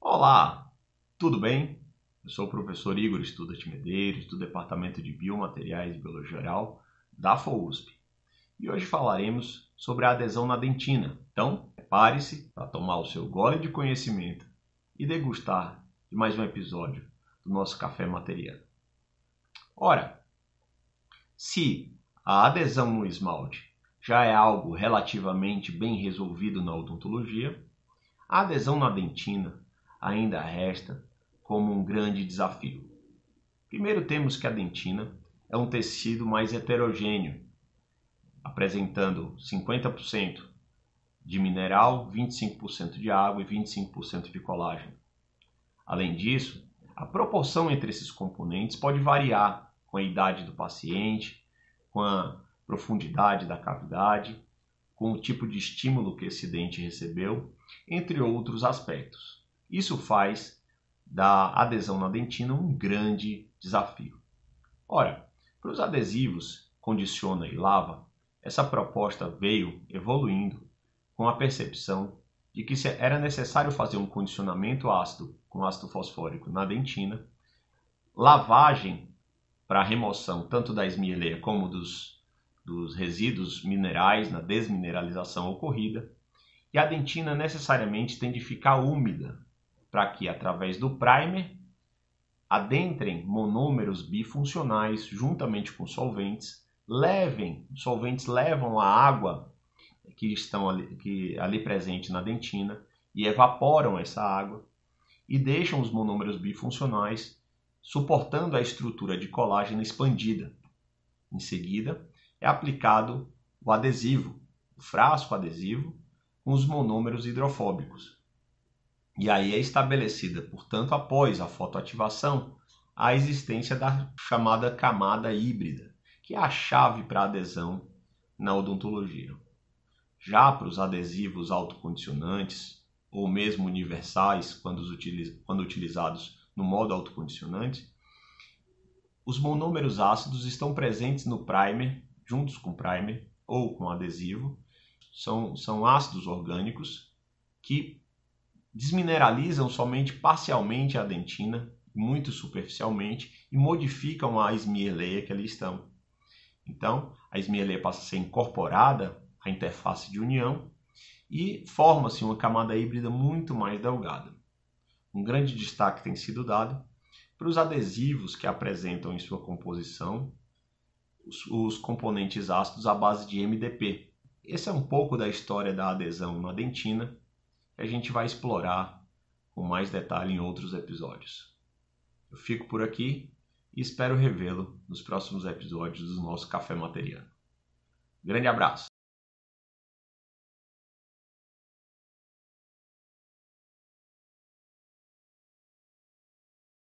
Olá, tudo bem? Eu sou o professor Igor Estudat Medeiros, do Departamento de Biomateriais e Biologia Geral da FOUSP. E hoje falaremos sobre a adesão na dentina. Então, prepare-se para tomar o seu gole de conhecimento e degustar de mais um episódio do nosso Café Materiano. Ora, se a adesão no esmalte já é algo relativamente bem resolvido na odontologia, a adesão na dentina ainda resta como um grande desafio. Primeiro temos que a dentina é um tecido mais heterogêneo, apresentando 50% de mineral, 25% de água e 25% de colágeno. Além disso, a proporção entre esses componentes pode variar com a idade do paciente, com a profundidade da cavidade, com o tipo de estímulo que esse dente recebeu, entre outros aspectos. Isso faz da adesão na dentina um grande desafio. Ora, para os adesivos condiciona e lava, essa proposta veio evoluindo com a percepção de que era necessário fazer um condicionamento ácido com ácido fosfórico na dentina, lavagem para remoção tanto da esmieleia como dos, dos resíduos minerais na desmineralização ocorrida, e a dentina necessariamente tem de ficar úmida para que, através do primer, adentrem monômeros bifuncionais juntamente com solventes, levem, solventes levam a água que estão ali, que, ali presente na dentina e evaporam essa água e deixam os monômeros bifuncionais suportando a estrutura de colágeno expandida. Em seguida, é aplicado o adesivo, o frasco adesivo, com os monômeros hidrofóbicos. E aí é estabelecida, portanto, após a fotoativação, a existência da chamada camada híbrida, que é a chave para adesão na odontologia. Já para os adesivos autocondicionantes, ou mesmo universais, quando, quando utilizados no modo autocondicionante, os monômeros ácidos estão presentes no primer, juntos com primer ou com adesivo. São, são ácidos orgânicos que desmineralizam somente parcialmente a dentina, muito superficialmente, e modificam a esmieleia que ali estão. Então, a esmieleia passa a ser incorporada à interface de união e forma-se uma camada híbrida muito mais delgada. Um grande destaque tem sido dado para os adesivos que apresentam em sua composição os, os componentes ácidos à base de MDP. Esse é um pouco da história da adesão na dentina que a gente vai explorar com mais detalhe em outros episódios. Eu fico por aqui e espero revê-lo nos próximos episódios do nosso Café Materiano. Grande abraço!